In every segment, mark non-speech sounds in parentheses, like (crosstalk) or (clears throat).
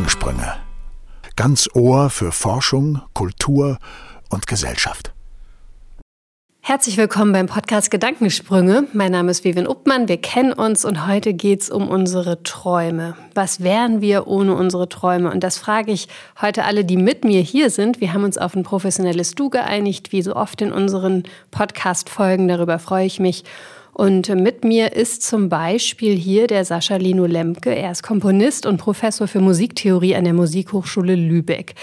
Gedankensprünge. Ganz Ohr für Forschung, Kultur und Gesellschaft. Herzlich willkommen beim Podcast Gedankensprünge. Mein Name ist Vivian Uppmann, wir kennen uns und heute geht es um unsere Träume. Was wären wir ohne unsere Träume? Und das frage ich heute alle, die mit mir hier sind. Wir haben uns auf ein professionelles Du geeinigt, wie so oft in unseren Podcast-Folgen. Darüber freue ich mich. Und mit mir ist zum Beispiel hier der Sascha Lino Lemke. Er ist Komponist und Professor für Musiktheorie an der Musikhochschule Lübeck.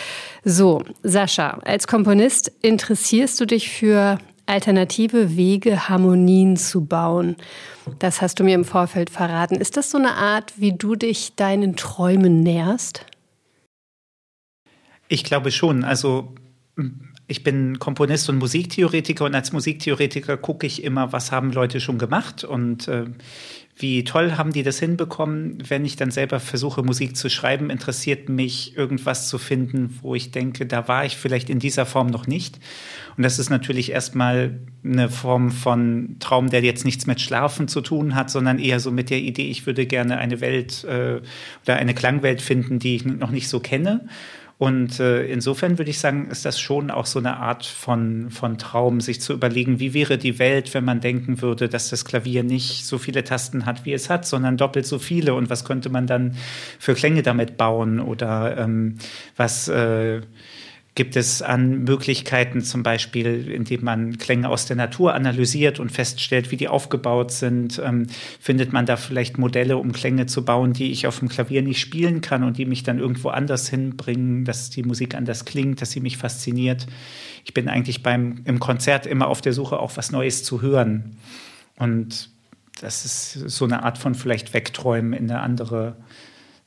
So, Sascha, als Komponist interessierst du dich für alternative Wege, Harmonien zu bauen. Das hast du mir im Vorfeld verraten. Ist das so eine Art, wie du dich deinen Träumen näherst? Ich glaube schon. Also ich bin Komponist und Musiktheoretiker und als Musiktheoretiker gucke ich immer, was haben Leute schon gemacht und äh, wie toll haben die das hinbekommen. Wenn ich dann selber versuche, Musik zu schreiben, interessiert mich irgendwas zu finden, wo ich denke, da war ich vielleicht in dieser Form noch nicht. Und das ist natürlich erstmal eine Form von Traum, der jetzt nichts mit Schlafen zu tun hat, sondern eher so mit der Idee, ich würde gerne eine Welt äh, oder eine Klangwelt finden, die ich noch nicht so kenne. Und äh, insofern würde ich sagen, ist das schon auch so eine Art von, von Traum, sich zu überlegen, wie wäre die Welt, wenn man denken würde, dass das Klavier nicht so viele Tasten hat, wie es hat, sondern doppelt so viele. Und was könnte man dann für Klänge damit bauen? Oder ähm, was äh, gibt es an Möglichkeiten, zum Beispiel, indem man Klänge aus der Natur analysiert und feststellt, wie die aufgebaut sind, ähm, findet man da vielleicht Modelle, um Klänge zu bauen, die ich auf dem Klavier nicht spielen kann und die mich dann irgendwo anders hinbringen, dass die Musik anders klingt, dass sie mich fasziniert. Ich bin eigentlich beim, im Konzert immer auf der Suche, auch was Neues zu hören. Und das ist so eine Art von vielleicht Wegträumen in eine andere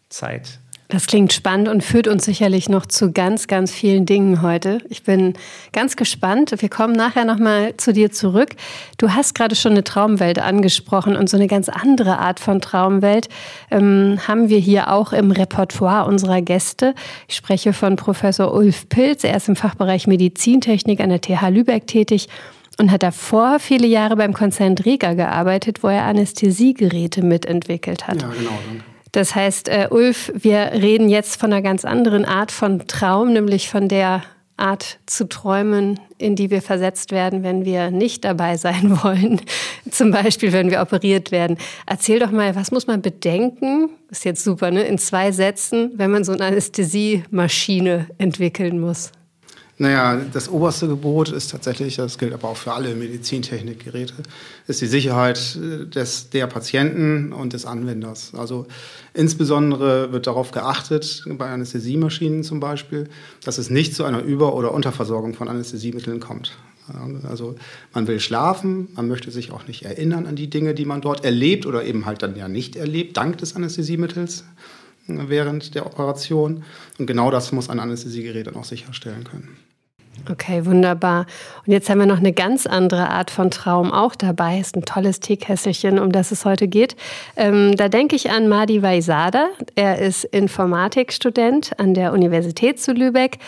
Zeit. Das klingt spannend und führt uns sicherlich noch zu ganz, ganz vielen Dingen heute. Ich bin ganz gespannt. Wir kommen nachher nochmal zu dir zurück. Du hast gerade schon eine Traumwelt angesprochen und so eine ganz andere Art von Traumwelt ähm, haben wir hier auch im Repertoire unserer Gäste. Ich spreche von Professor Ulf Pilz. Er ist im Fachbereich Medizintechnik an der TH Lübeck tätig und hat davor viele Jahre beim Konzern Dräger gearbeitet, wo er Anästhesiegeräte mitentwickelt hat. Ja, genau. Das heißt, äh, Ulf, wir reden jetzt von einer ganz anderen Art von Traum, nämlich von der Art zu träumen, in die wir versetzt werden, wenn wir nicht dabei sein (laughs) wollen. Zum Beispiel, wenn wir operiert werden. Erzähl doch mal, was muss man bedenken? Ist jetzt super, ne? In zwei Sätzen, wenn man so eine Anästhesiemaschine entwickeln muss. Naja, das oberste Gebot ist tatsächlich, das gilt aber auch für alle Medizintechnikgeräte, ist die Sicherheit äh, des, der Patienten und des Anwenders. Also insbesondere wird darauf geachtet, bei Anästhesiemaschinen zum Beispiel, dass es nicht zu einer Über- oder Unterversorgung von Anästhesiemitteln kommt. Also man will schlafen, man möchte sich auch nicht erinnern an die Dinge, die man dort erlebt oder eben halt dann ja nicht erlebt, dank des Anästhesiemittels äh, während der Operation. Und genau das muss ein Anästhesiegerät dann auch sicherstellen können. Okay, wunderbar. Und jetzt haben wir noch eine ganz andere Art von Traum auch dabei. Ist ein tolles Teekesselchen, um das es heute geht. Ähm, da denke ich an Madi Vaisada. Er ist Informatikstudent an der Universität zu Lübeck.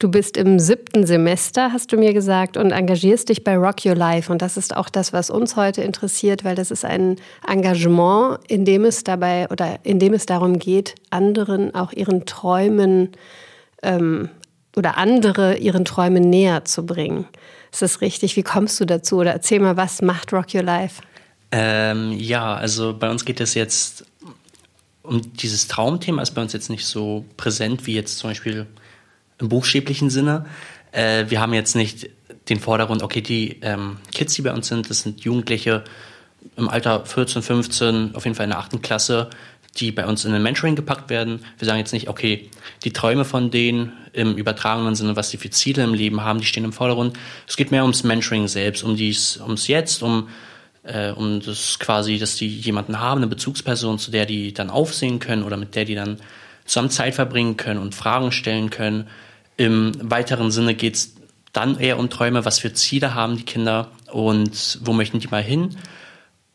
Du bist im siebten Semester, hast du mir gesagt, und engagierst dich bei Rock Your Life. Und das ist auch das, was uns heute interessiert, weil das ist ein Engagement, in dem es dabei oder in dem es darum geht, anderen auch ihren Träumen ähm, oder andere ihren Träumen näher zu bringen. Ist das richtig? Wie kommst du dazu? Oder erzähl mal, was macht Rock Your Life? Ähm, ja, also bei uns geht es jetzt um dieses Traumthema, ist bei uns jetzt nicht so präsent wie jetzt zum Beispiel im buchstäblichen Sinne. Äh, wir haben jetzt nicht den Vordergrund, okay, die ähm, Kids, die bei uns sind, das sind Jugendliche im Alter 14, 15, auf jeden Fall in der achten Klasse, die bei uns in ein Mentoring gepackt werden. Wir sagen jetzt nicht, okay, die Träume von denen im übertragenen Sinne, was sie für Ziele im Leben haben, die stehen im Vordergrund. Es geht mehr ums Mentoring selbst, um dies, ums Jetzt, um äh, um das quasi, dass die jemanden haben, eine Bezugsperson, zu der die dann aufsehen können oder mit der die dann zusammen Zeit verbringen können und Fragen stellen können. Im weiteren Sinne geht es dann eher um Träume, was für Ziele haben die Kinder und wo möchten die mal hin.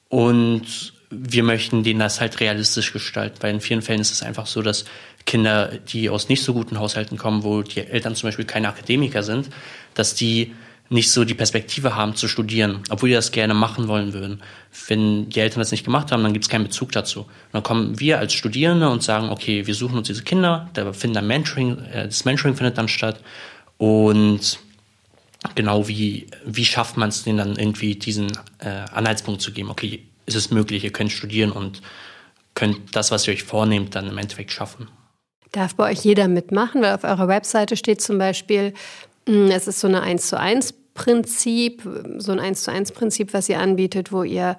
Und wir möchten denen das halt realistisch gestalten, weil in vielen Fällen ist es einfach so, dass Kinder, die aus nicht so guten Haushalten kommen, wo die Eltern zum Beispiel keine Akademiker sind, dass die nicht so die Perspektive haben zu studieren, obwohl die das gerne machen wollen würden. Wenn die Eltern das nicht gemacht haben, dann gibt es keinen Bezug dazu. Und dann kommen wir als Studierende und sagen, okay, wir suchen uns diese Kinder, da finden dann Mentoring, äh, das Mentoring findet dann statt und genau wie, wie schafft man es denen dann irgendwie diesen äh, Anhaltspunkt zu geben, okay, ist es möglich, ihr könnt studieren und könnt das, was ihr euch vornehmt, dann im Endeffekt schaffen. Darf bei euch jeder mitmachen? Weil auf eurer Webseite steht zum Beispiel, hm, es ist so eine 1 zu 1 Prinzip, so ein 1 zu 1 Prinzip, was ihr anbietet, wo ihr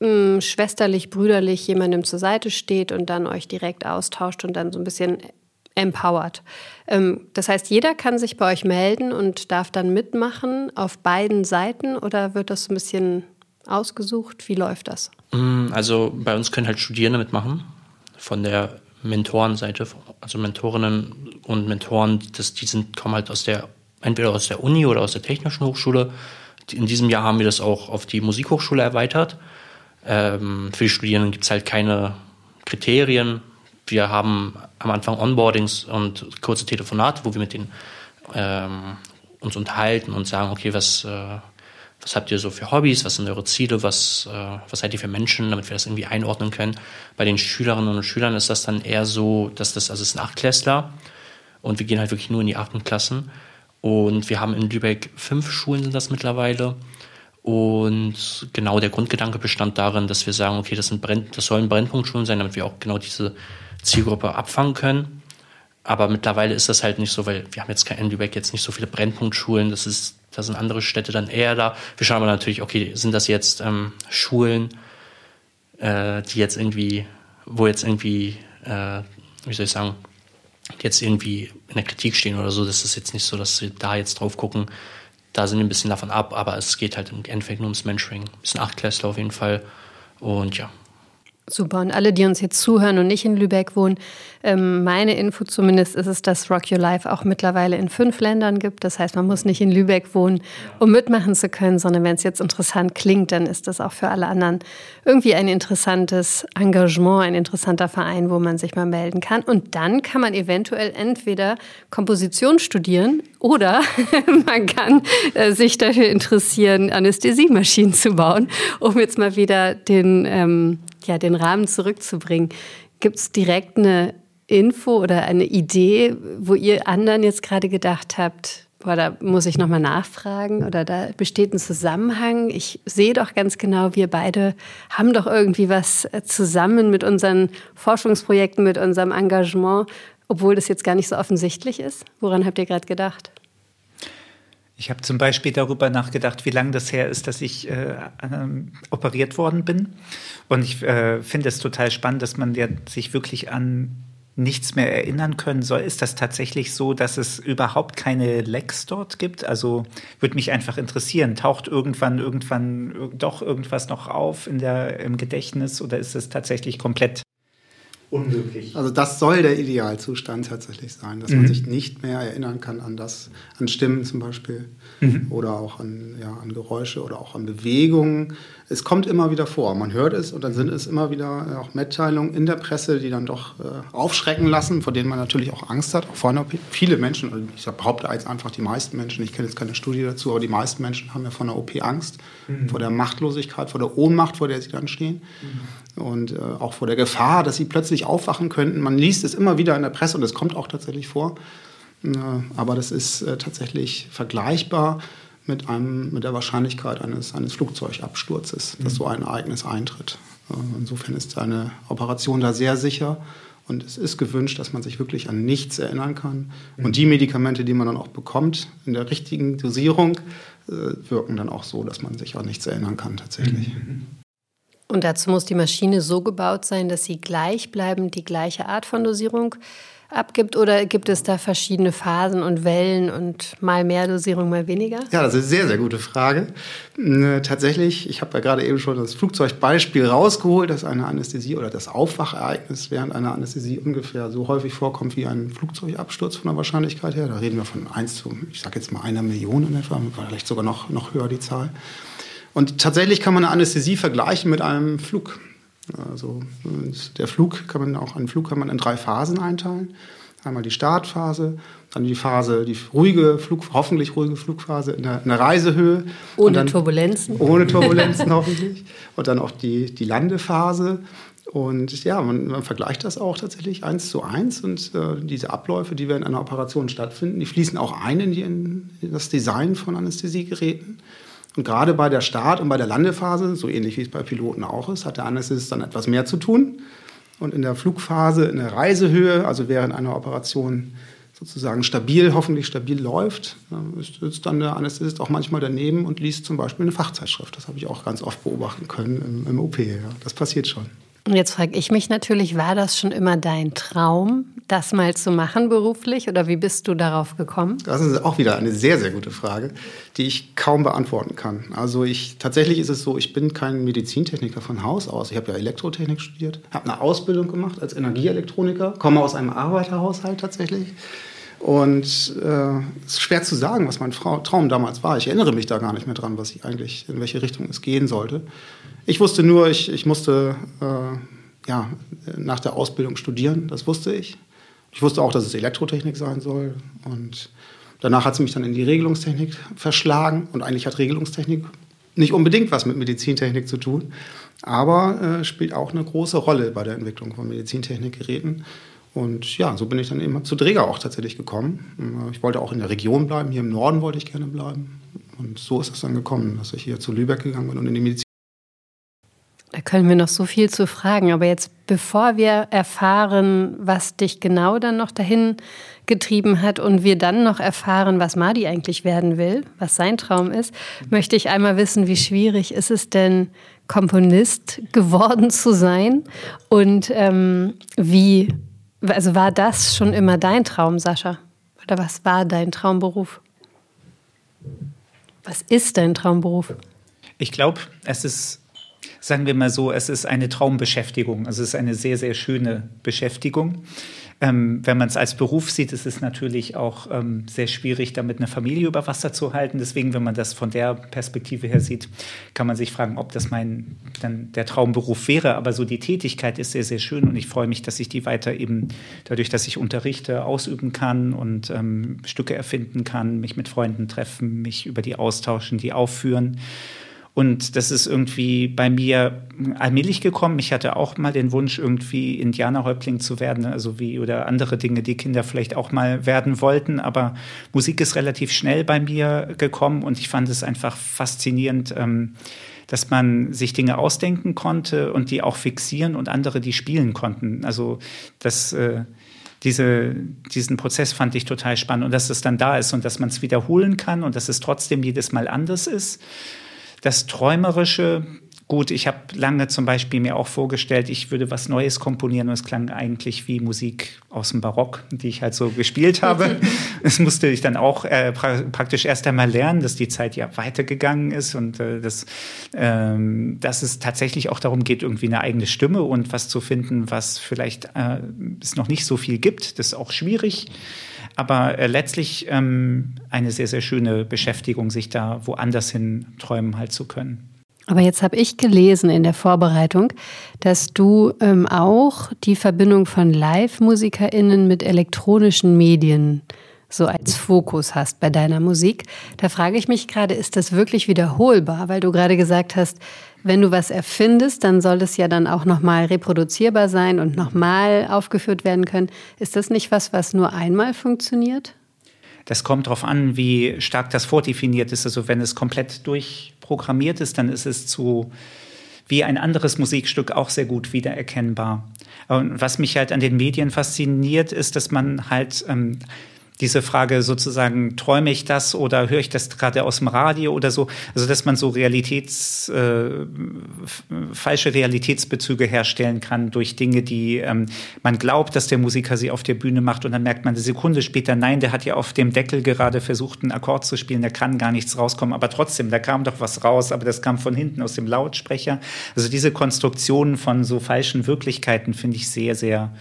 mh, hm, schwesterlich, brüderlich jemandem zur Seite steht und dann euch direkt austauscht und dann so ein bisschen empowert. Ähm, das heißt, jeder kann sich bei euch melden und darf dann mitmachen auf beiden Seiten oder wird das ein bisschen ausgesucht? Wie läuft das? Mm, also bei uns können halt Studierende mitmachen von der Mentorenseite, also Mentorinnen und Mentoren, das, die sind, kommen halt aus der, entweder aus der Uni oder aus der Technischen Hochschule. In diesem Jahr haben wir das auch auf die Musikhochschule erweitert. Ähm, für die Studierenden gibt es halt keine Kriterien. Wir haben am Anfang Onboardings und kurze Telefonate, wo wir mit denen ähm, uns unterhalten und sagen, okay, was, äh, was habt ihr so für Hobbys, was sind eure Ziele, was, äh, was seid ihr für Menschen, damit wir das irgendwie einordnen können. Bei den Schülerinnen und Schülern ist das dann eher so, dass das, also es ein Achtklässler und wir gehen halt wirklich nur in die achten Klassen. Und wir haben in Lübeck fünf Schulen sind das mittlerweile. Und genau der Grundgedanke bestand darin, dass wir sagen, okay, das, sind Brenn das sollen Brennpunktschulen sein, damit wir auch genau diese Zielgruppe abfangen können. Aber mittlerweile ist das halt nicht so, weil wir haben jetzt in Lübeck jetzt nicht so viele Brennpunktschulen. Das ist da sind andere Städte dann eher da. Wir schauen aber natürlich, okay, sind das jetzt ähm, Schulen, äh, die jetzt irgendwie, wo jetzt irgendwie, äh, wie soll ich sagen, jetzt irgendwie in der Kritik stehen oder so. Das ist jetzt nicht so, dass wir da jetzt drauf gucken. Da sind wir ein bisschen davon ab, aber es geht halt im Endeffekt nur ums Mentoring. Das sind Achtklässler auf jeden Fall. Und ja, Super. Und alle, die uns jetzt zuhören und nicht in Lübeck wohnen, ähm, meine Info zumindest ist es, dass Rock Your Life auch mittlerweile in fünf Ländern gibt. Das heißt, man muss nicht in Lübeck wohnen, um mitmachen zu können, sondern wenn es jetzt interessant klingt, dann ist das auch für alle anderen irgendwie ein interessantes Engagement, ein interessanter Verein, wo man sich mal melden kann. Und dann kann man eventuell entweder Komposition studieren oder (laughs) man kann äh, sich dafür interessieren, Anästhesiemaschinen zu bauen, um jetzt mal wieder den ähm, ja, den Rahmen zurückzubringen. Gibt es direkt eine Info oder eine Idee, wo ihr anderen jetzt gerade gedacht habt, boah, da muss ich nochmal nachfragen oder da besteht ein Zusammenhang? Ich sehe doch ganz genau, wir beide haben doch irgendwie was zusammen mit unseren Forschungsprojekten, mit unserem Engagement, obwohl das jetzt gar nicht so offensichtlich ist. Woran habt ihr gerade gedacht? Ich habe zum Beispiel darüber nachgedacht, wie lange das her ist, dass ich äh, ähm, operiert worden bin. Und ich äh, finde es total spannend, dass man ja sich wirklich an nichts mehr erinnern können soll. Ist das tatsächlich so, dass es überhaupt keine Lecks dort gibt? Also würde mich einfach interessieren, taucht irgendwann irgendwann doch irgendwas noch auf in der, im Gedächtnis oder ist es tatsächlich komplett unmöglich. Also das soll der Idealzustand tatsächlich sein, dass mhm. man sich nicht mehr erinnern kann an das, an Stimmen zum Beispiel mhm. oder auch an, ja, an Geräusche oder auch an Bewegungen. Es kommt immer wieder vor. Man hört es und dann sind es immer wieder äh, auch Mitteilungen in der Presse, die dann doch äh, aufschrecken lassen, vor denen man natürlich auch Angst hat. Auch vor einer, viele Menschen, also ich behaupte jetzt einfach die meisten Menschen, ich kenne jetzt keine Studie dazu, aber die meisten Menschen haben ja vor einer OP Angst, mhm. vor der Machtlosigkeit, vor der Ohnmacht, vor der sie dann stehen. Mhm. Und äh, auch vor der Gefahr, dass sie plötzlich aufwachen könnten. Man liest es immer wieder in der Presse und es kommt auch tatsächlich vor. Äh, aber das ist äh, tatsächlich vergleichbar mit, einem, mit der Wahrscheinlichkeit eines, eines Flugzeugabsturzes, dass mhm. so ein Ereignis eintritt. Äh, insofern ist eine Operation da sehr sicher und es ist gewünscht, dass man sich wirklich an nichts erinnern kann. Mhm. Und die Medikamente, die man dann auch bekommt, in der richtigen Dosierung, wirken dann auch so, dass man sich an nichts erinnern kann tatsächlich. Mhm. Und dazu muss die Maschine so gebaut sein, dass sie gleichbleibend die gleiche Art von Dosierung abgibt oder gibt es da verschiedene Phasen und Wellen und mal mehr Dosierung, mal weniger? Ja, das ist eine sehr, sehr gute Frage. Äh, tatsächlich, ich habe ja gerade eben schon das Flugzeugbeispiel rausgeholt, dass eine Anästhesie oder das Aufwachereignis während einer Anästhesie ungefähr so häufig vorkommt wie ein Flugzeugabsturz von der Wahrscheinlichkeit her. Da reden wir von 1 zu, ich sage jetzt mal einer Million in etwa, vielleicht sogar noch, noch höher die Zahl. Und tatsächlich kann man eine Anästhesie vergleichen mit einem Flug. Also der Flug kann man auch einen Flug kann man in drei Phasen einteilen. Einmal die Startphase, dann die Phase, die ruhige, Flug, hoffentlich ruhige Flugphase in der, in der Reisehöhe. Ohne dann, Turbulenzen. Ohne Turbulenzen (laughs) hoffentlich. Und dann auch die, die Landephase. Und ja, man, man, vergleicht das auch tatsächlich eins zu eins. Und äh, diese Abläufe, die während einer Operation stattfinden, die fließen auch ein in, die, in das Design von Anästhesiegeräten. Und gerade bei der Start- und bei der Landephase, so ähnlich wie es bei Piloten auch ist, hat der Anästhesist dann etwas mehr zu tun. Und in der Flugphase, in der Reisehöhe, also während einer Operation sozusagen stabil, hoffentlich stabil läuft, sitzt dann der Anästhesist auch manchmal daneben und liest zum Beispiel eine Fachzeitschrift. Das habe ich auch ganz oft beobachten können im, im OP. Ja. Das passiert schon. Und jetzt frage ich mich natürlich, war das schon immer dein Traum, das mal zu machen beruflich oder wie bist du darauf gekommen? Das ist auch wieder eine sehr, sehr gute Frage, die ich kaum beantworten kann. Also ich, tatsächlich ist es so, ich bin kein Medizintechniker von Haus aus. Ich habe ja Elektrotechnik studiert, habe eine Ausbildung gemacht als Energieelektroniker, komme aus einem Arbeiterhaushalt tatsächlich. Und es äh, ist schwer zu sagen, was mein Traum damals war. Ich erinnere mich da gar nicht mehr dran, was ich eigentlich, in welche Richtung es gehen sollte. Ich wusste nur, ich, ich musste äh, ja, nach der Ausbildung studieren, das wusste ich. Ich wusste auch, dass es Elektrotechnik sein soll. Und danach hat es mich dann in die Regelungstechnik verschlagen. Und eigentlich hat Regelungstechnik nicht unbedingt was mit Medizintechnik zu tun, aber äh, spielt auch eine große Rolle bei der Entwicklung von Medizintechnikgeräten. Und ja, so bin ich dann eben zu Dräger auch tatsächlich gekommen. Ich wollte auch in der Region bleiben, hier im Norden wollte ich gerne bleiben. Und so ist es dann gekommen, dass ich hier zu Lübeck gegangen bin und in die Medizin. Da können wir noch so viel zu fragen, aber jetzt bevor wir erfahren, was dich genau dann noch dahin getrieben hat und wir dann noch erfahren, was Madi eigentlich werden will, was sein Traum ist, möchte ich einmal wissen, wie schwierig ist es denn, Komponist geworden zu sein und ähm, wie, also war das schon immer dein Traum, Sascha? Oder was war dein Traumberuf? Was ist dein Traumberuf? Ich glaube, es ist sagen wir mal so, es ist eine Traumbeschäftigung. Also es ist eine sehr, sehr schöne Beschäftigung. Ähm, wenn man es als Beruf sieht, ist es natürlich auch ähm, sehr schwierig, damit eine Familie über Wasser zu halten. Deswegen, wenn man das von der Perspektive her sieht, kann man sich fragen, ob das mein dann der Traumberuf wäre. Aber so die Tätigkeit ist sehr, sehr schön und ich freue mich, dass ich die weiter eben dadurch, dass ich unterrichte, ausüben kann und ähm, Stücke erfinden kann, mich mit Freunden treffen, mich über die austauschen, die aufführen. Und das ist irgendwie bei mir allmählich gekommen. Ich hatte auch mal den Wunsch, irgendwie Indianerhäuptling zu werden, also wie oder andere Dinge, die Kinder vielleicht auch mal werden wollten. Aber Musik ist relativ schnell bei mir gekommen und ich fand es einfach faszinierend. Ähm, dass man sich Dinge ausdenken konnte und die auch fixieren und andere die spielen konnten. Also das äh, diese, diesen Prozess fand ich total spannend und dass es dann da ist und dass man es wiederholen kann und dass es trotzdem jedes Mal anders ist. Das Träumerische, gut, ich habe lange zum Beispiel mir auch vorgestellt, ich würde was Neues komponieren und es klang eigentlich wie Musik aus dem Barock, die ich halt so gespielt habe. (laughs) das musste ich dann auch äh, pra praktisch erst einmal lernen, dass die Zeit ja weitergegangen ist und äh, dass, ähm, dass es tatsächlich auch darum geht, irgendwie eine eigene Stimme und was zu finden, was vielleicht äh, es noch nicht so viel gibt. Das ist auch schwierig aber äh, letztlich ähm, eine sehr, sehr schöne Beschäftigung, sich da woanders hin träumen halt zu können. Aber jetzt habe ich gelesen in der Vorbereitung, dass du ähm, auch die Verbindung von Live-MusikerInnen mit elektronischen Medien so als Fokus hast bei deiner Musik. Da frage ich mich gerade, ist das wirklich wiederholbar? Weil du gerade gesagt hast, wenn du was erfindest, dann soll es ja dann auch nochmal reproduzierbar sein und nochmal aufgeführt werden können. Ist das nicht was, was nur einmal funktioniert? Das kommt darauf an, wie stark das vordefiniert ist. Also wenn es komplett durchprogrammiert ist, dann ist es zu wie ein anderes Musikstück auch sehr gut wiedererkennbar. Und was mich halt an den Medien fasziniert, ist, dass man halt ähm, diese Frage sozusagen, träume ich das oder höre ich das gerade aus dem Radio oder so, also dass man so Realitäts, äh, falsche Realitätsbezüge herstellen kann durch Dinge, die ähm, man glaubt, dass der Musiker sie auf der Bühne macht und dann merkt man eine Sekunde später, nein, der hat ja auf dem Deckel gerade versucht, einen Akkord zu spielen, da kann gar nichts rauskommen, aber trotzdem, da kam doch was raus, aber das kam von hinten aus dem Lautsprecher. Also diese Konstruktionen von so falschen Wirklichkeiten finde ich sehr, sehr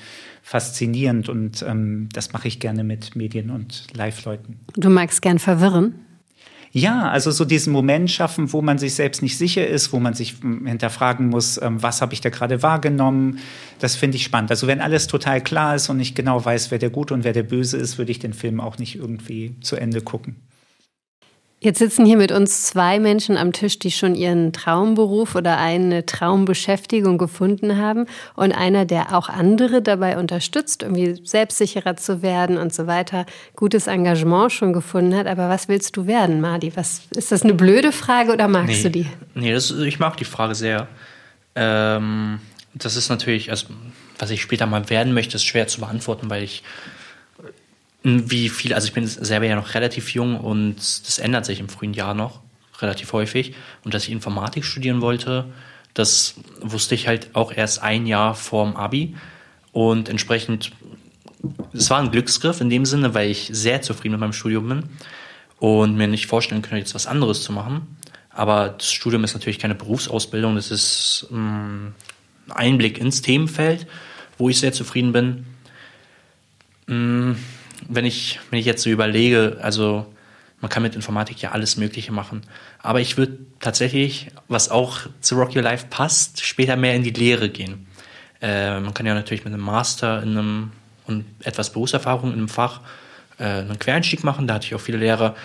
faszinierend und ähm, das mache ich gerne mit Medien und Live-Leuten. Du magst gern verwirren? Ja, also so diesen Moment schaffen, wo man sich selbst nicht sicher ist, wo man sich hm, hinterfragen muss, ähm, was habe ich da gerade wahrgenommen. Das finde ich spannend. Also wenn alles total klar ist und ich genau weiß, wer der Gute und wer der Böse ist, würde ich den Film auch nicht irgendwie zu Ende gucken. Jetzt sitzen hier mit uns zwei Menschen am Tisch, die schon ihren Traumberuf oder eine Traumbeschäftigung gefunden haben und einer, der auch andere dabei unterstützt, irgendwie selbstsicherer zu werden und so weiter, gutes Engagement schon gefunden hat. Aber was willst du werden, Madi? Was, ist das eine blöde Frage oder magst nee, du die? Nee, das, ich mag die Frage sehr. Ähm, das ist natürlich, also was ich später mal werden möchte, ist schwer zu beantworten, weil ich wie viel, also ich bin selber ja noch relativ jung und das ändert sich im frühen Jahr noch relativ häufig. Und dass ich Informatik studieren wollte, das wusste ich halt auch erst ein Jahr vorm Abi. Und entsprechend, es war ein Glücksgriff in dem Sinne, weil ich sehr zufrieden mit meinem Studium bin und mir nicht vorstellen könnte, jetzt was anderes zu machen. Aber das Studium ist natürlich keine Berufsausbildung, das ist ein Einblick ins Themenfeld, wo ich sehr zufrieden bin wenn ich, wenn ich jetzt so überlege, also man kann mit Informatik ja alles Mögliche machen. Aber ich würde tatsächlich, was auch zu Rock Your Life passt, später mehr in die Lehre gehen. Äh, man kann ja natürlich mit einem Master in einem und etwas Berufserfahrung in einem Fach äh, einen Quereinstieg machen. Da hatte ich auch viele Lehrer,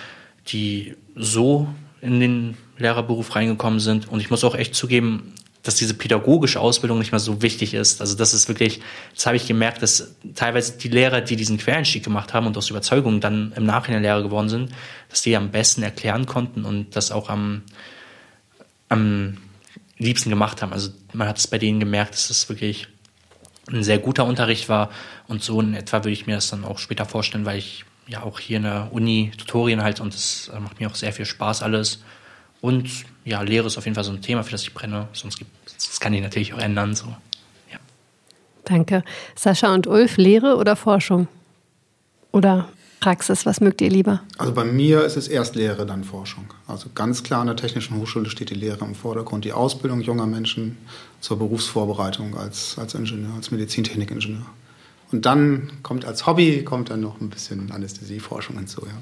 die so in den Lehrerberuf reingekommen sind. Und ich muss auch echt zugeben, dass diese pädagogische Ausbildung nicht mehr so wichtig ist. Also das ist wirklich, das habe ich gemerkt, dass teilweise die Lehrer, die diesen Quereinstieg gemacht haben und aus Überzeugung dann im Nachhinein Lehrer geworden sind, dass die am besten erklären konnten und das auch am, am liebsten gemacht haben. Also man hat es bei denen gemerkt, dass es wirklich ein sehr guter Unterricht war und so in etwa würde ich mir das dann auch später vorstellen, weil ich ja auch hier in der Uni Tutorien halt und es macht mir auch sehr viel Spaß alles. Und ja, Lehre ist auf jeden Fall so ein Thema, für das ich brenne. Sonst gibt, das kann ich natürlich auch ändern. So. Ja. Danke. Sascha und Ulf, Lehre oder Forschung? Oder Praxis, was mögt ihr lieber? Also bei mir ist es erst Lehre, dann Forschung. Also ganz klar an der Technischen Hochschule steht die Lehre im Vordergrund, die Ausbildung junger Menschen zur Berufsvorbereitung als, als Ingenieur, als Medizintechnikingenieur. Und dann kommt als Hobby kommt dann noch ein bisschen Anästhesieforschung hinzu. Ja.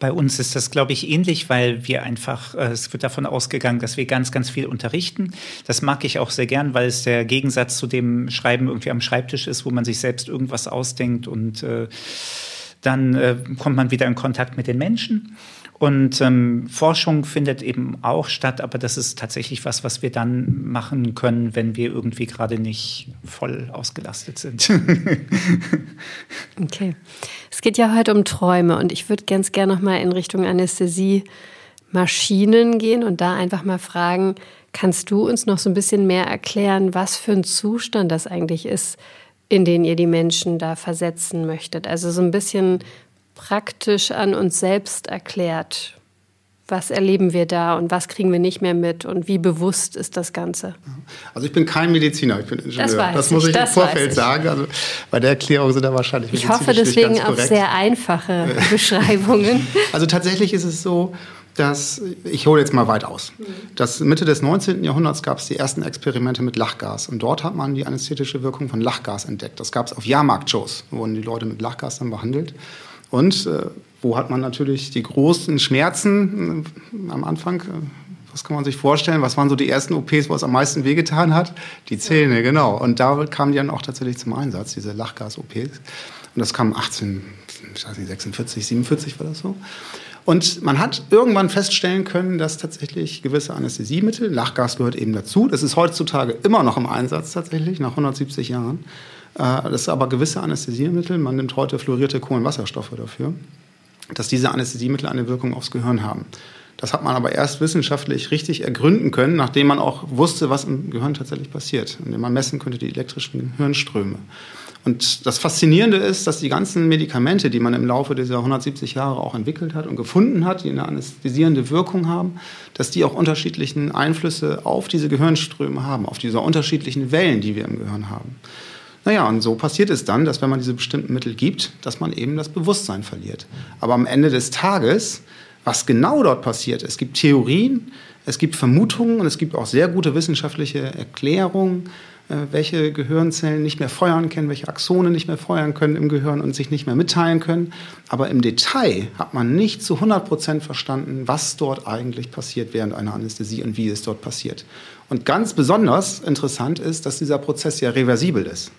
Bei uns ist das, glaube ich, ähnlich, weil wir einfach, äh, es wird davon ausgegangen, dass wir ganz, ganz viel unterrichten. Das mag ich auch sehr gern, weil es der Gegensatz zu dem Schreiben irgendwie am Schreibtisch ist, wo man sich selbst irgendwas ausdenkt und äh, dann äh, kommt man wieder in Kontakt mit den Menschen. Und ähm, Forschung findet eben auch statt, aber das ist tatsächlich was, was wir dann machen können, wenn wir irgendwie gerade nicht voll ausgelastet sind. (laughs) okay. Es geht ja heute um Träume und ich würde ganz gerne noch mal in Richtung Anästhesie Maschinen gehen und da einfach mal fragen, kannst du uns noch so ein bisschen mehr erklären, was für ein Zustand das eigentlich ist, in den ihr die Menschen da versetzen möchtet? Also so ein bisschen praktisch an uns selbst erklärt. Was erleben wir da und was kriegen wir nicht mehr mit und wie bewusst ist das Ganze? Also ich bin kein Mediziner, ich bin Ingenieur. Das, das muss ich, ich im Vorfeld sagen. Also bei der Erklärung sind da wahrscheinlich Ich hoffe deswegen auf sehr einfache (laughs) Beschreibungen. Also tatsächlich ist es so, dass, ich hole jetzt mal weit aus, dass Mitte des 19. Jahrhunderts gab es die ersten Experimente mit Lachgas. Und dort hat man die anästhetische Wirkung von Lachgas entdeckt. Das gab es auf Jahrmarktshows, wurden die Leute mit Lachgas dann behandelt. Und äh, wo hat man natürlich die großen Schmerzen äh, am Anfang? Äh, was kann man sich vorstellen? Was waren so die ersten OPs, wo es am meisten wehgetan hat? Die Zähne, genau. Und da kamen die dann auch tatsächlich zum Einsatz, diese Lachgas-OPs. Und das kam 18, ich weiß nicht, 46, 47 war das so. Und man hat irgendwann feststellen können, dass tatsächlich gewisse Anästhesiemittel, Lachgas gehört eben dazu, das ist heutzutage immer noch im Einsatz tatsächlich, nach 170 Jahren, das ist aber gewisse Anästhesiemittel, man nimmt heute fluorierte Kohlenwasserstoffe dafür, dass diese Anästhesiemittel eine Wirkung aufs Gehirn haben. Das hat man aber erst wissenschaftlich richtig ergründen können, nachdem man auch wusste, was im Gehirn tatsächlich passiert, indem man messen könnte die elektrischen Hirnströme. Und das Faszinierende ist, dass die ganzen Medikamente, die man im Laufe dieser 170 Jahre auch entwickelt hat und gefunden hat, die eine anästhesierende Wirkung haben, dass die auch unterschiedlichen Einflüsse auf diese Gehirnströme haben, auf diese unterschiedlichen Wellen, die wir im Gehirn haben. Naja, und so passiert es dann, dass wenn man diese bestimmten Mittel gibt, dass man eben das Bewusstsein verliert. Aber am Ende des Tages, was genau dort passiert, es gibt Theorien, es gibt Vermutungen und es gibt auch sehr gute wissenschaftliche Erklärungen, äh, welche Gehirnzellen nicht mehr feuern können, welche Axone nicht mehr feuern können im Gehirn und sich nicht mehr mitteilen können. Aber im Detail hat man nicht zu 100 Prozent verstanden, was dort eigentlich passiert während einer Anästhesie und wie es dort passiert. Und ganz besonders interessant ist, dass dieser Prozess ja reversibel ist.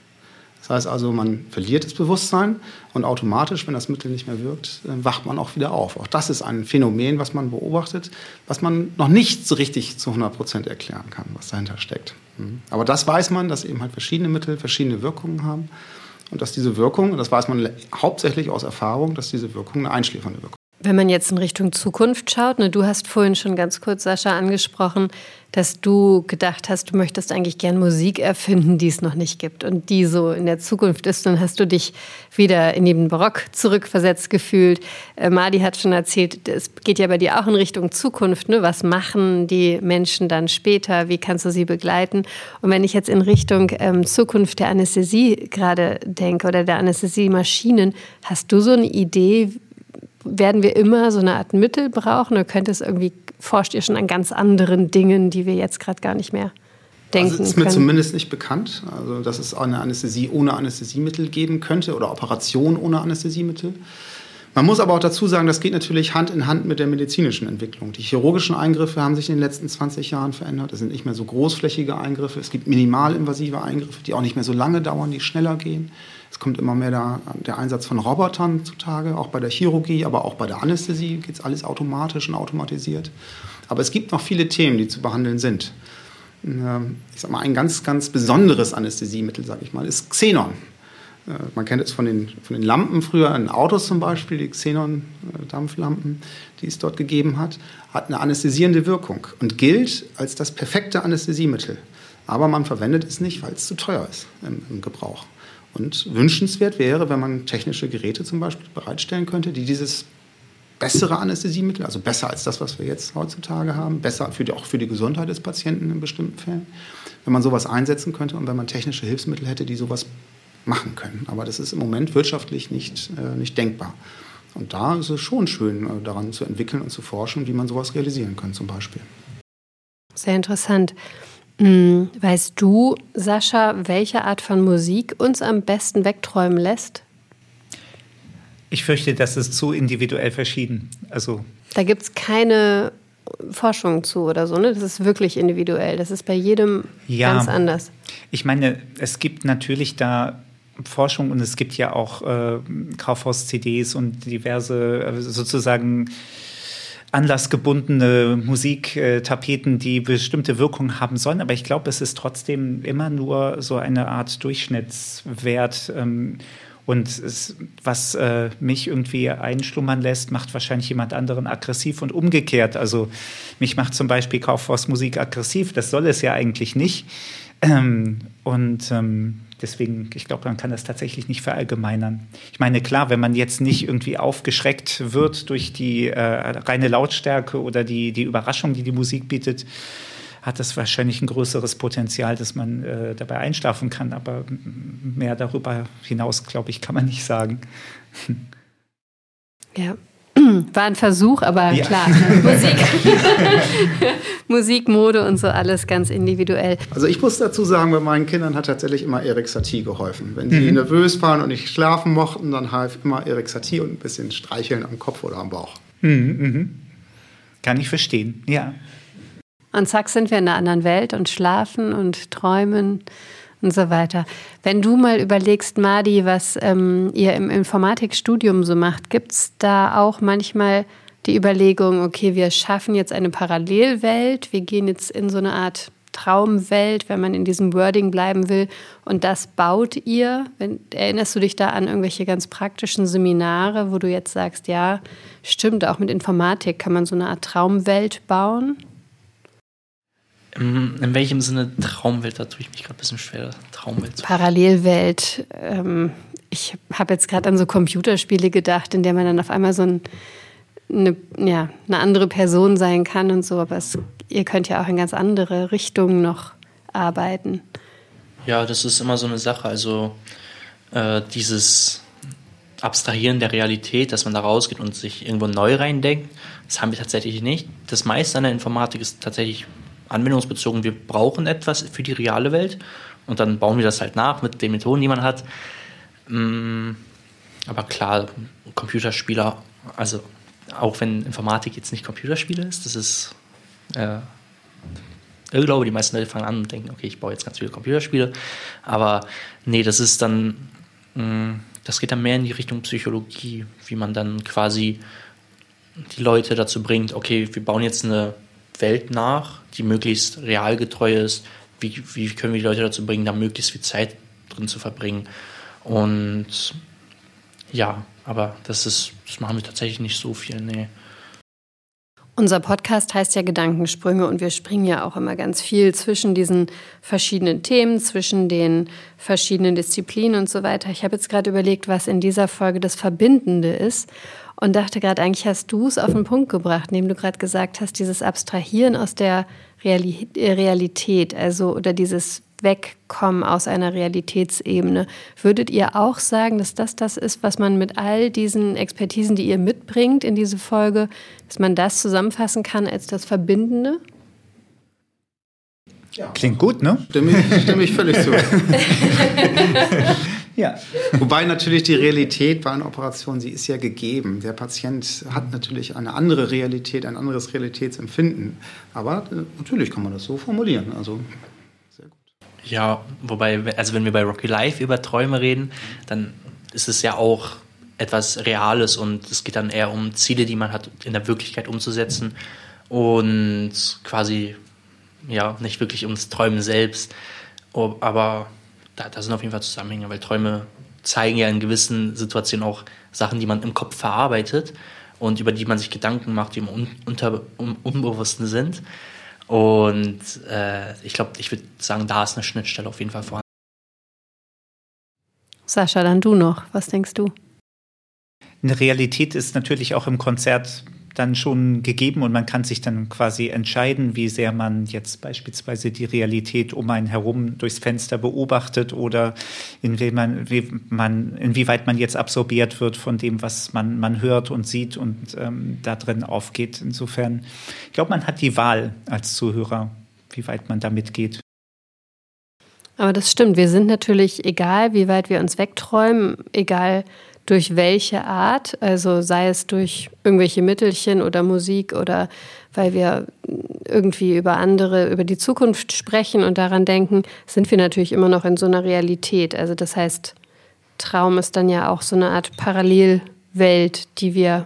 Das heißt also, man verliert das Bewusstsein und automatisch, wenn das Mittel nicht mehr wirkt, äh, wacht man auch wieder auf. Auch das ist ein Phänomen, was man beobachtet, was man noch nicht so richtig zu 100 Prozent erklären kann, was dahinter steckt. Mhm. Aber das weiß man, dass eben halt verschiedene Mittel verschiedene Wirkungen haben und dass diese Wirkung, und das weiß man hauptsächlich aus Erfahrung, dass diese Wirkung eine einschläfernde Wirkung wenn man jetzt in Richtung Zukunft schaut, ne, du hast vorhin schon ganz kurz, Sascha, angesprochen, dass du gedacht hast, du möchtest eigentlich gern Musik erfinden, die es noch nicht gibt und die so in der Zukunft ist. Dann hast du dich wieder in den Barock zurückversetzt gefühlt. Äh, Madi hat schon erzählt, es geht ja bei dir auch in Richtung Zukunft. Ne? Was machen die Menschen dann später? Wie kannst du sie begleiten? Und wenn ich jetzt in Richtung ähm, Zukunft der Anästhesie gerade denke oder der Anästhesiemaschinen, hast du so eine Idee, werden wir immer so eine Art Mittel brauchen oder könnte es irgendwie, forscht ihr schon an ganz anderen Dingen, die wir jetzt gerade gar nicht mehr denken also ist mir zumindest nicht bekannt, also dass es eine Anästhesie ohne Anästhesiemittel geben könnte oder Operation ohne Anästhesiemittel. Man muss aber auch dazu sagen, das geht natürlich Hand in Hand mit der medizinischen Entwicklung. Die chirurgischen Eingriffe haben sich in den letzten 20 Jahren verändert. Es sind nicht mehr so großflächige Eingriffe. Es gibt minimalinvasive Eingriffe, die auch nicht mehr so lange dauern, die schneller gehen. Kommt immer mehr der, der Einsatz von Robotern zutage, auch bei der Chirurgie, aber auch bei der Anästhesie geht es alles automatisch und automatisiert. Aber es gibt noch viele Themen, die zu behandeln sind. Ähm, ich sage mal, ein ganz, ganz besonderes Anästhesiemittel, sage ich mal, ist Xenon. Äh, man kennt es von den, von den Lampen früher in Autos zum Beispiel, die Xenon-Dampflampen, die es dort gegeben hat, hat eine anästhesierende Wirkung und gilt als das perfekte Anästhesiemittel. Aber man verwendet es nicht, weil es zu teuer ist im, im Gebrauch. Und wünschenswert wäre, wenn man technische Geräte zum Beispiel bereitstellen könnte, die dieses bessere Anästhesiemittel, also besser als das, was wir jetzt heutzutage haben, besser für die, auch für die Gesundheit des Patienten in bestimmten Fällen, wenn man sowas einsetzen könnte und wenn man technische Hilfsmittel hätte, die sowas machen können. Aber das ist im Moment wirtschaftlich nicht, äh, nicht denkbar. Und da ist es schon schön, äh, daran zu entwickeln und zu forschen, wie man sowas realisieren kann zum Beispiel. Sehr interessant. Hm, weißt du, Sascha, welche Art von Musik uns am besten wegträumen lässt? Ich fürchte, das ist zu individuell verschieden. Also da gibt es keine Forschung zu oder so, ne? Das ist wirklich individuell. Das ist bei jedem ja, ganz anders. Ich meine, es gibt natürlich da Forschung und es gibt ja auch äh, Kaufhaus-CDs und diverse äh, sozusagen anlassgebundene Musiktapeten, die bestimmte Wirkungen haben sollen. Aber ich glaube, es ist trotzdem immer nur so eine Art Durchschnittswert. Ähm, und es, was äh, mich irgendwie einschlummern lässt, macht wahrscheinlich jemand anderen aggressiv und umgekehrt. Also mich macht zum Beispiel Kaufhausmusik aggressiv. Das soll es ja eigentlich nicht. Ähm, und ähm, Deswegen, ich glaube, man kann das tatsächlich nicht verallgemeinern. Ich meine, klar, wenn man jetzt nicht irgendwie aufgeschreckt wird durch die äh, reine Lautstärke oder die, die Überraschung, die die Musik bietet, hat das wahrscheinlich ein größeres Potenzial, dass man äh, dabei einschlafen kann. Aber mehr darüber hinaus, glaube ich, kann man nicht sagen. Ja, war ein Versuch, aber ja. klar, (laughs) Musik, (laughs) Musik, Mode und so alles ganz individuell. Also ich muss dazu sagen, bei meinen Kindern hat tatsächlich immer Erik Satie geholfen. Wenn sie mhm. nervös waren und nicht schlafen mochten, dann half immer Erik Satie und ein bisschen streicheln am Kopf oder am Bauch. Mhm, mh. Kann ich verstehen, ja. Und zack sind wir in einer anderen Welt und schlafen und träumen und so weiter. Wenn du mal überlegst, Madi, was ähm, ihr im Informatikstudium so macht, gibt es da auch manchmal die Überlegung, okay, wir schaffen jetzt eine Parallelwelt, wir gehen jetzt in so eine Art Traumwelt, wenn man in diesem Wording bleiben will. Und das baut ihr. Wenn, erinnerst du dich da an irgendwelche ganz praktischen Seminare, wo du jetzt sagst, ja, stimmt, auch mit Informatik kann man so eine Art Traumwelt bauen? In welchem Sinne Traumwelt? Da tue ich mich gerade ein bisschen schwer. Traumwelt. Parallelwelt. Ähm, ich habe jetzt gerade an so Computerspiele gedacht, in der man dann auf einmal so ein, eine, ja, eine andere Person sein kann und so. Aber es, ihr könnt ja auch in ganz andere Richtungen noch arbeiten. Ja, das ist immer so eine Sache. Also äh, dieses Abstrahieren der Realität, dass man da rausgeht und sich irgendwo neu reindenkt, das haben wir tatsächlich nicht. Das meiste an der Informatik ist tatsächlich anwendungsbezogen, wir brauchen etwas für die reale Welt und dann bauen wir das halt nach mit den Methoden, die man hat. Mm, aber klar, Computerspieler, also auch wenn Informatik jetzt nicht Computerspiele ist, das ist, äh, ich glaube, die meisten Leute fangen an und denken, okay, ich baue jetzt ganz viele Computerspiele. Aber nee, das ist dann, mm, das geht dann mehr in die Richtung Psychologie, wie man dann quasi die Leute dazu bringt, okay, wir bauen jetzt eine Welt nach, die möglichst realgetreu ist. Wie, wie können wir die Leute dazu bringen, da möglichst viel Zeit drin zu verbringen? Und ja, aber das ist, das machen wir tatsächlich nicht so viel, nee. Unser Podcast heißt ja Gedankensprünge und wir springen ja auch immer ganz viel zwischen diesen verschiedenen Themen, zwischen den verschiedenen Disziplinen und so weiter. Ich habe jetzt gerade überlegt, was in dieser Folge das Verbindende ist und dachte gerade, eigentlich hast du es auf den Punkt gebracht, indem du gerade gesagt hast, dieses Abstrahieren aus der Realität, also oder dieses Wegkommen aus einer Realitätsebene. Würdet ihr auch sagen, dass das das ist, was man mit all diesen Expertisen, die ihr mitbringt in diese Folge, dass man das zusammenfassen kann als das Verbindende? Ja. Klingt gut, ne? Stimme ich, stimme ich völlig zu. (laughs) ja. Wobei natürlich die Realität bei einer Operation, sie ist ja gegeben. Der Patient hat natürlich eine andere Realität, ein anderes Realitätsempfinden. Aber äh, natürlich kann man das so formulieren. Also. Ja, wobei, also wenn wir bei Rocky Life über Träume reden, dann ist es ja auch etwas Reales und es geht dann eher um Ziele, die man hat, in der Wirklichkeit umzusetzen und quasi ja, nicht wirklich ums Träumen selbst. Aber da, da sind auf jeden Fall Zusammenhänge, weil Träume zeigen ja in gewissen Situationen auch Sachen, die man im Kopf verarbeitet und über die man sich Gedanken macht, die im Un unter, um, Unbewussten sind. Und äh, ich glaube, ich würde sagen, da ist eine Schnittstelle auf jeden Fall vorhanden. Sascha, dann du noch. Was denkst du? Eine Realität ist natürlich auch im Konzert dann schon gegeben und man kann sich dann quasi entscheiden, wie sehr man jetzt beispielsweise die Realität um einen herum durchs Fenster beobachtet oder inwie man, man, inwieweit man jetzt absorbiert wird von dem, was man, man hört und sieht und ähm, da drin aufgeht. Insofern, ich glaube, man hat die Wahl als Zuhörer, wie weit man damit geht. Aber das stimmt. Wir sind natürlich, egal wie weit wir uns wegträumen, egal durch welche Art, also sei es durch irgendwelche Mittelchen oder Musik oder weil wir irgendwie über andere, über die Zukunft sprechen und daran denken, sind wir natürlich immer noch in so einer Realität. Also das heißt, Traum ist dann ja auch so eine Art Parallelwelt, die wir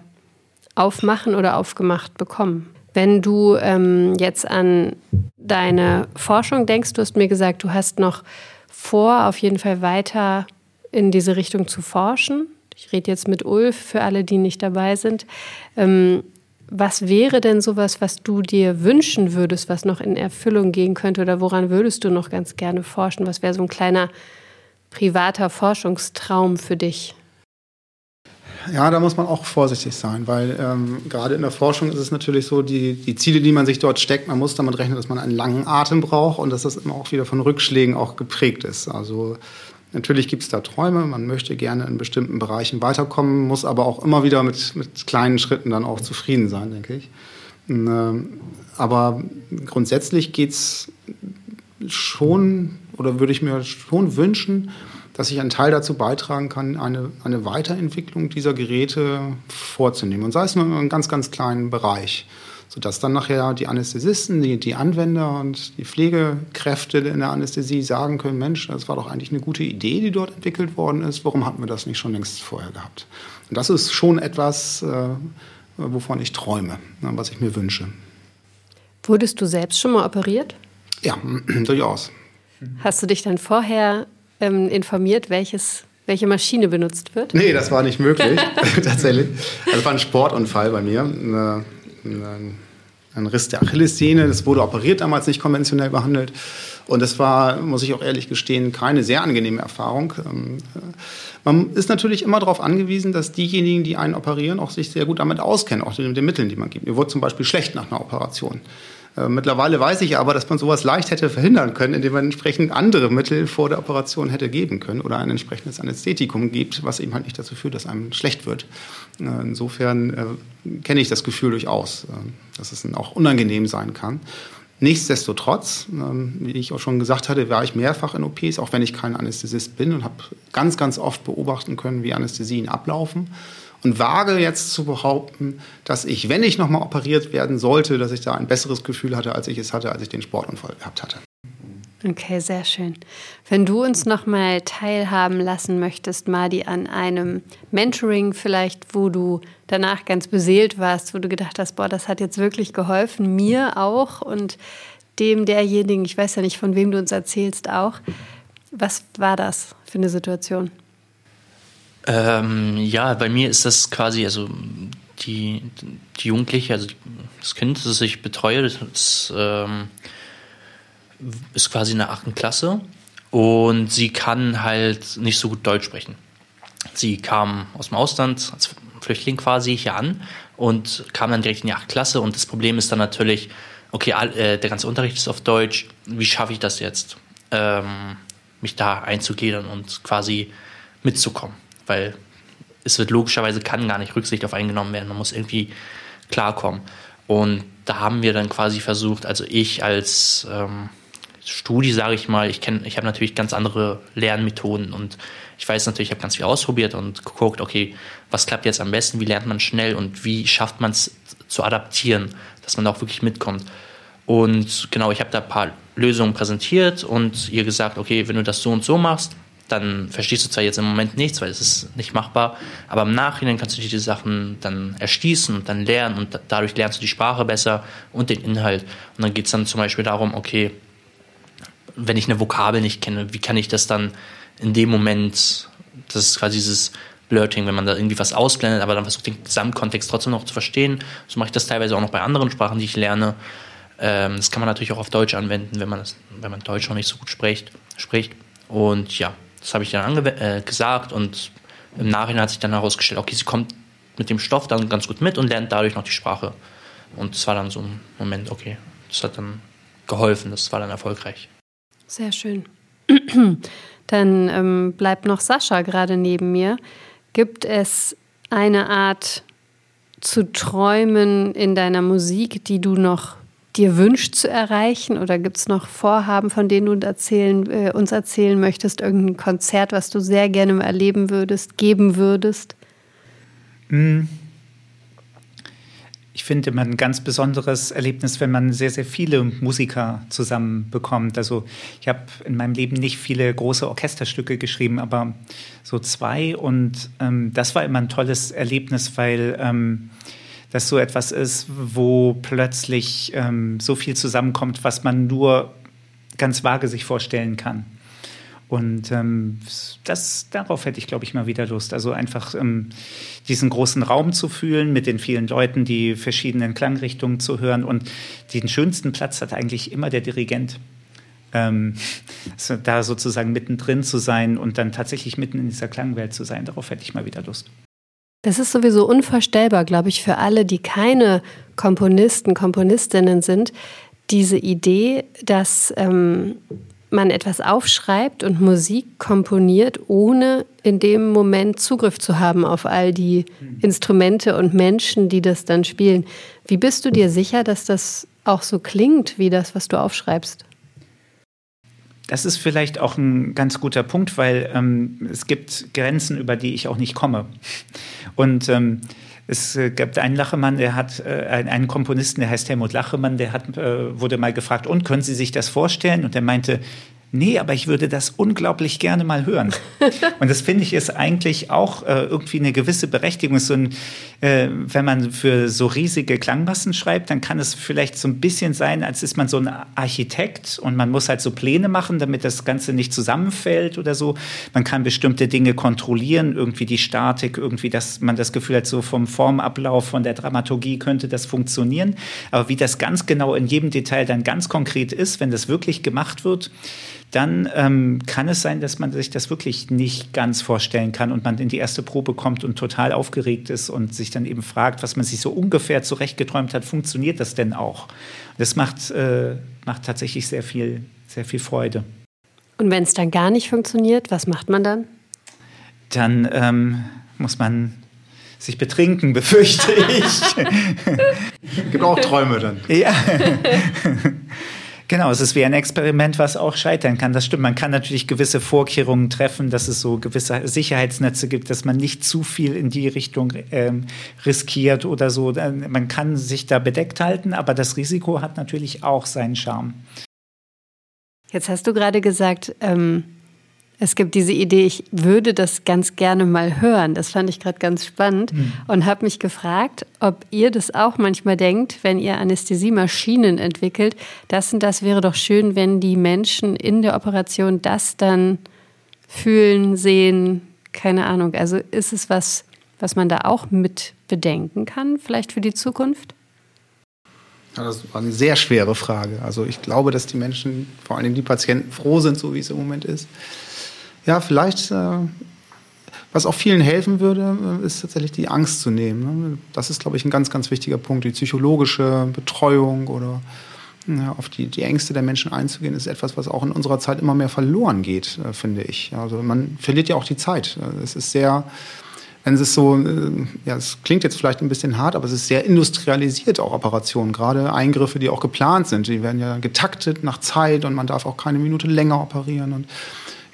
aufmachen oder aufgemacht bekommen. Wenn du ähm, jetzt an deine Forschung denkst, du hast mir gesagt, du hast noch vor, auf jeden Fall weiter in diese Richtung zu forschen ich rede jetzt mit Ulf für alle, die nicht dabei sind. Ähm, was wäre denn sowas, was du dir wünschen würdest, was noch in Erfüllung gehen könnte oder woran würdest du noch ganz gerne forschen? Was wäre so ein kleiner privater Forschungstraum für dich? Ja, da muss man auch vorsichtig sein, weil ähm, gerade in der Forschung ist es natürlich so, die, die Ziele, die man sich dort steckt, man muss damit rechnen, dass man einen langen Atem braucht und dass das immer auch wieder von Rückschlägen auch geprägt ist. Also Natürlich gibt es da Träume, man möchte gerne in bestimmten Bereichen weiterkommen, muss aber auch immer wieder mit, mit kleinen Schritten dann auch zufrieden sein, denke ich. Ähm, aber grundsätzlich geht es schon, oder würde ich mir schon wünschen, dass ich einen Teil dazu beitragen kann, eine, eine Weiterentwicklung dieser Geräte vorzunehmen. Und sei es nur in einem ganz, ganz kleinen Bereich sodass dann nachher die Anästhesisten, die, die Anwender und die Pflegekräfte in der Anästhesie sagen können, Mensch, das war doch eigentlich eine gute Idee, die dort entwickelt worden ist, warum hatten wir das nicht schon längst vorher gehabt? Und das ist schon etwas, äh, wovon ich träume, ne, was ich mir wünsche. Wurdest du selbst schon mal operiert? Ja, (clears throat) durchaus. Hast du dich dann vorher ähm, informiert, welches welche Maschine benutzt wird? Nee, das war nicht möglich, (laughs) tatsächlich. Das war ein Sportunfall bei mir. Ein, ein Riss der Achillessehne. Das wurde operiert, damals nicht konventionell behandelt. Und das war, muss ich auch ehrlich gestehen, keine sehr angenehme Erfahrung. Man ist natürlich immer darauf angewiesen, dass diejenigen, die einen operieren, auch sich sehr gut damit auskennen, auch mit den Mitteln, die man gibt. Mir wurde zum Beispiel schlecht nach einer Operation. Äh, mittlerweile weiß ich aber, dass man sowas leicht hätte verhindern können, indem man entsprechend andere Mittel vor der Operation hätte geben können oder ein entsprechendes Anästhetikum gibt, was eben halt nicht dazu führt, dass einem schlecht wird. Äh, insofern äh, kenne ich das Gefühl durchaus, dass es auch unangenehm sein kann. Nichtsdestotrotz, ähm, wie ich auch schon gesagt hatte, war ich mehrfach in OPs, auch wenn ich kein Anästhesist bin und habe ganz, ganz oft beobachten können, wie Anästhesien ablaufen und wage jetzt zu behaupten, dass ich, wenn ich nochmal operiert werden sollte, dass ich da ein besseres Gefühl hatte, als ich es hatte, als ich den Sportunfall gehabt hatte. Okay, sehr schön. Wenn du uns nochmal teilhaben lassen möchtest, Madi, an einem Mentoring vielleicht, wo du danach ganz beseelt warst, wo du gedacht hast, boah, das hat jetzt wirklich geholfen, mir auch und dem derjenigen, ich weiß ja nicht, von wem du uns erzählst, auch. Was war das für eine Situation? Ähm, ja, bei mir ist das quasi, also die, die Jugendliche, also das Kind, das ich betreue, das ähm, ist quasi in der achten Klasse und sie kann halt nicht so gut Deutsch sprechen. Sie kam aus dem Ausland als Flüchtling quasi hier an und kam dann direkt in die achte Klasse. Und das Problem ist dann natürlich, okay, äh, der ganze Unterricht ist auf Deutsch, wie schaffe ich das jetzt, ähm, mich da einzugliedern und quasi mitzukommen, weil es wird logischerweise kann gar nicht Rücksicht auf eingenommen werden, man muss irgendwie klarkommen. Und da haben wir dann quasi versucht, also ich als ähm, Studie, sage ich mal, ich ich habe natürlich ganz andere Lernmethoden und ich weiß natürlich, ich habe ganz viel ausprobiert und geguckt, okay, was klappt jetzt am besten, wie lernt man schnell und wie schafft man es zu adaptieren, dass man auch wirklich mitkommt. Und genau, ich habe da ein paar Lösungen präsentiert und ihr gesagt, okay, wenn du das so und so machst, dann verstehst du zwar jetzt im Moment nichts, weil es ist nicht machbar, aber im Nachhinein kannst du dir die Sachen dann erschließen und dann lernen und dadurch lernst du die Sprache besser und den Inhalt. Und dann geht es dann zum Beispiel darum, okay, wenn ich eine Vokabel nicht kenne, wie kann ich das dann in dem Moment, das ist quasi dieses Blurting, wenn man da irgendwie was ausblendet, aber dann versucht den Gesamtkontext trotzdem noch zu verstehen. So mache ich das teilweise auch noch bei anderen Sprachen, die ich lerne. Ähm, das kann man natürlich auch auf Deutsch anwenden, wenn man, das, wenn man Deutsch noch nicht so gut spricht. spricht. Und ja, das habe ich dann äh, gesagt und im Nachhinein hat sich dann herausgestellt, okay, sie kommt mit dem Stoff dann ganz gut mit und lernt dadurch noch die Sprache. Und es war dann so ein Moment, okay, das hat dann geholfen, das war dann erfolgreich. Sehr schön. (clears throat) Dann ähm, bleibt noch Sascha gerade neben mir. Gibt es eine Art zu träumen in deiner Musik, die du noch dir wünscht zu erreichen? Oder gibt es noch Vorhaben, von denen du erzählen, äh, uns erzählen möchtest? Irgendein Konzert, was du sehr gerne erleben würdest, geben würdest? Ich finde immer ein ganz besonderes Erlebnis, wenn man sehr, sehr viele Musiker zusammenbekommt. Also ich habe in meinem Leben nicht viele große Orchesterstücke geschrieben, aber so zwei. Und ähm, das war immer ein tolles Erlebnis, weil ähm, das so etwas ist, wo plötzlich ähm, so viel zusammenkommt, was man nur ganz vage sich vorstellen kann. Und ähm, das, darauf hätte ich, glaube ich, mal wieder Lust. Also einfach ähm, diesen großen Raum zu fühlen, mit den vielen Leuten, die verschiedenen Klangrichtungen zu hören. Und den schönsten Platz hat eigentlich immer der Dirigent. Ähm, da sozusagen mittendrin zu sein und dann tatsächlich mitten in dieser Klangwelt zu sein, darauf hätte ich mal wieder Lust. Das ist sowieso unvorstellbar, glaube ich, für alle, die keine Komponisten, Komponistinnen sind, diese Idee, dass ähm, man etwas aufschreibt und Musik komponiert, ohne in dem Moment Zugriff zu haben auf all die Instrumente und Menschen, die das dann spielen. Wie bist du dir sicher, dass das auch so klingt wie das, was du aufschreibst? Das ist vielleicht auch ein ganz guter Punkt, weil ähm, es gibt Grenzen, über die ich auch nicht komme. Und ähm, es äh, gab einen Lachemann, der hat äh, einen Komponisten, der heißt Helmut Lachemann, der hat, äh, wurde mal gefragt, und können Sie sich das vorstellen? Und er meinte, nee, aber ich würde das unglaublich gerne mal hören. (laughs) Und das finde ich ist eigentlich auch äh, irgendwie eine gewisse Berechtigung. So ein, äh, wenn man für so riesige Klangmassen schreibt, dann kann es vielleicht so ein bisschen sein, als ist man so ein Architekt und man muss halt so Pläne machen, damit das Ganze nicht zusammenfällt oder so. Man kann bestimmte Dinge kontrollieren, irgendwie die Statik, irgendwie, dass man das Gefühl hat, so vom Formablauf, von der Dramaturgie könnte das funktionieren. Aber wie das ganz genau in jedem Detail dann ganz konkret ist, wenn das wirklich gemacht wird, dann ähm, kann es sein, dass man sich das wirklich nicht ganz vorstellen kann und man in die erste Probe kommt und total aufgeregt ist und sich dann eben fragt, was man sich so ungefähr zurechtgeträumt hat, funktioniert das denn auch? Das macht, äh, macht tatsächlich sehr viel, sehr viel Freude. Und wenn es dann gar nicht funktioniert, was macht man dann? Dann ähm, muss man sich betrinken, (laughs) befürchte ich. Gibt auch Träume dann. Ja. (laughs) Genau, es ist wie ein Experiment, was auch scheitern kann. Das stimmt. Man kann natürlich gewisse Vorkehrungen treffen, dass es so gewisse Sicherheitsnetze gibt, dass man nicht zu viel in die Richtung ähm, riskiert oder so. Man kann sich da bedeckt halten, aber das Risiko hat natürlich auch seinen Charme. Jetzt hast du gerade gesagt, ähm, es gibt diese Idee, ich würde das ganz gerne mal hören. Das fand ich gerade ganz spannend mhm. und habe mich gefragt, ob ihr das auch manchmal denkt, wenn ihr Anästhesiemaschinen entwickelt. Das und das wäre doch schön, wenn die Menschen in der Operation das dann fühlen, sehen, keine Ahnung. Also ist es was, was man da auch mit bedenken kann, vielleicht für die Zukunft? Ja, das war eine sehr schwere Frage. Also ich glaube, dass die Menschen, vor allem die Patienten, froh sind, so wie es im Moment ist ja, vielleicht, äh, was auch vielen helfen würde, äh, ist tatsächlich die Angst zu nehmen. Ne? Das ist, glaube ich, ein ganz, ganz wichtiger Punkt. Die psychologische Betreuung oder ja, auf die, die Ängste der Menschen einzugehen, ist etwas, was auch in unserer Zeit immer mehr verloren geht, äh, finde ich. Also man verliert ja auch die Zeit. Es ist sehr, wenn es so, äh, ja, es klingt jetzt vielleicht ein bisschen hart, aber es ist sehr industrialisiert, auch Operationen. Gerade Eingriffe, die auch geplant sind, die werden ja getaktet nach Zeit und man darf auch keine Minute länger operieren. Und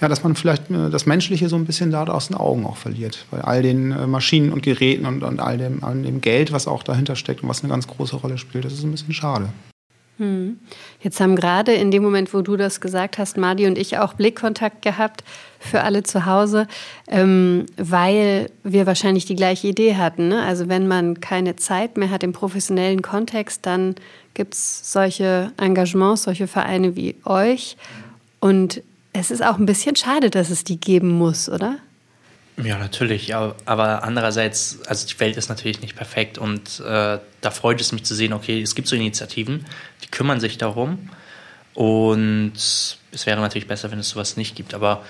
ja, dass man vielleicht äh, das Menschliche so ein bisschen da aus den Augen auch verliert. Bei all den äh, Maschinen und Geräten und, und all, dem, all dem Geld, was auch dahinter steckt und was eine ganz große Rolle spielt. Das ist ein bisschen schade. Hm. Jetzt haben gerade in dem Moment, wo du das gesagt hast, Madi und ich auch Blickkontakt gehabt für alle zu Hause, ähm, weil wir wahrscheinlich die gleiche Idee hatten. Ne? Also wenn man keine Zeit mehr hat im professionellen Kontext, dann gibt es solche Engagements, solche Vereine wie euch. Und es ist auch ein bisschen schade, dass es die geben muss, oder? Ja, natürlich. Aber andererseits, also die Welt ist natürlich nicht perfekt und äh, da freut es mich zu sehen, okay, es gibt so Initiativen, die kümmern sich darum. Und es wäre natürlich besser, wenn es sowas nicht gibt. Aber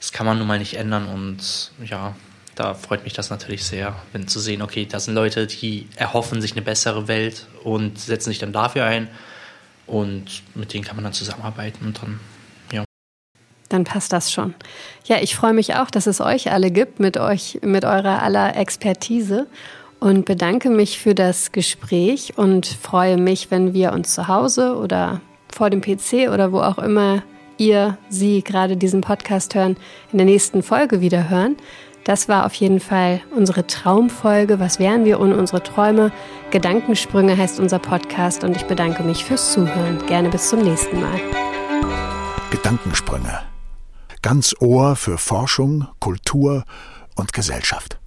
das kann man nun mal nicht ändern. Und ja, da freut mich das natürlich sehr, wenn zu sehen, okay, da sind Leute, die erhoffen sich eine bessere Welt und setzen sich dann dafür ein. Und mit denen kann man dann zusammenarbeiten und dann dann passt das schon. Ja, ich freue mich auch, dass es euch alle gibt mit euch, mit eurer aller Expertise und bedanke mich für das Gespräch und freue mich, wenn wir uns zu Hause oder vor dem PC oder wo auch immer ihr, sie gerade diesen Podcast hören, in der nächsten Folge wieder hören. Das war auf jeden Fall unsere Traumfolge. Was wären wir ohne unsere Träume? Gedankensprünge heißt unser Podcast und ich bedanke mich fürs Zuhören. Gerne bis zum nächsten Mal. Gedankensprünge ganz Ohr für Forschung, Kultur und Gesellschaft.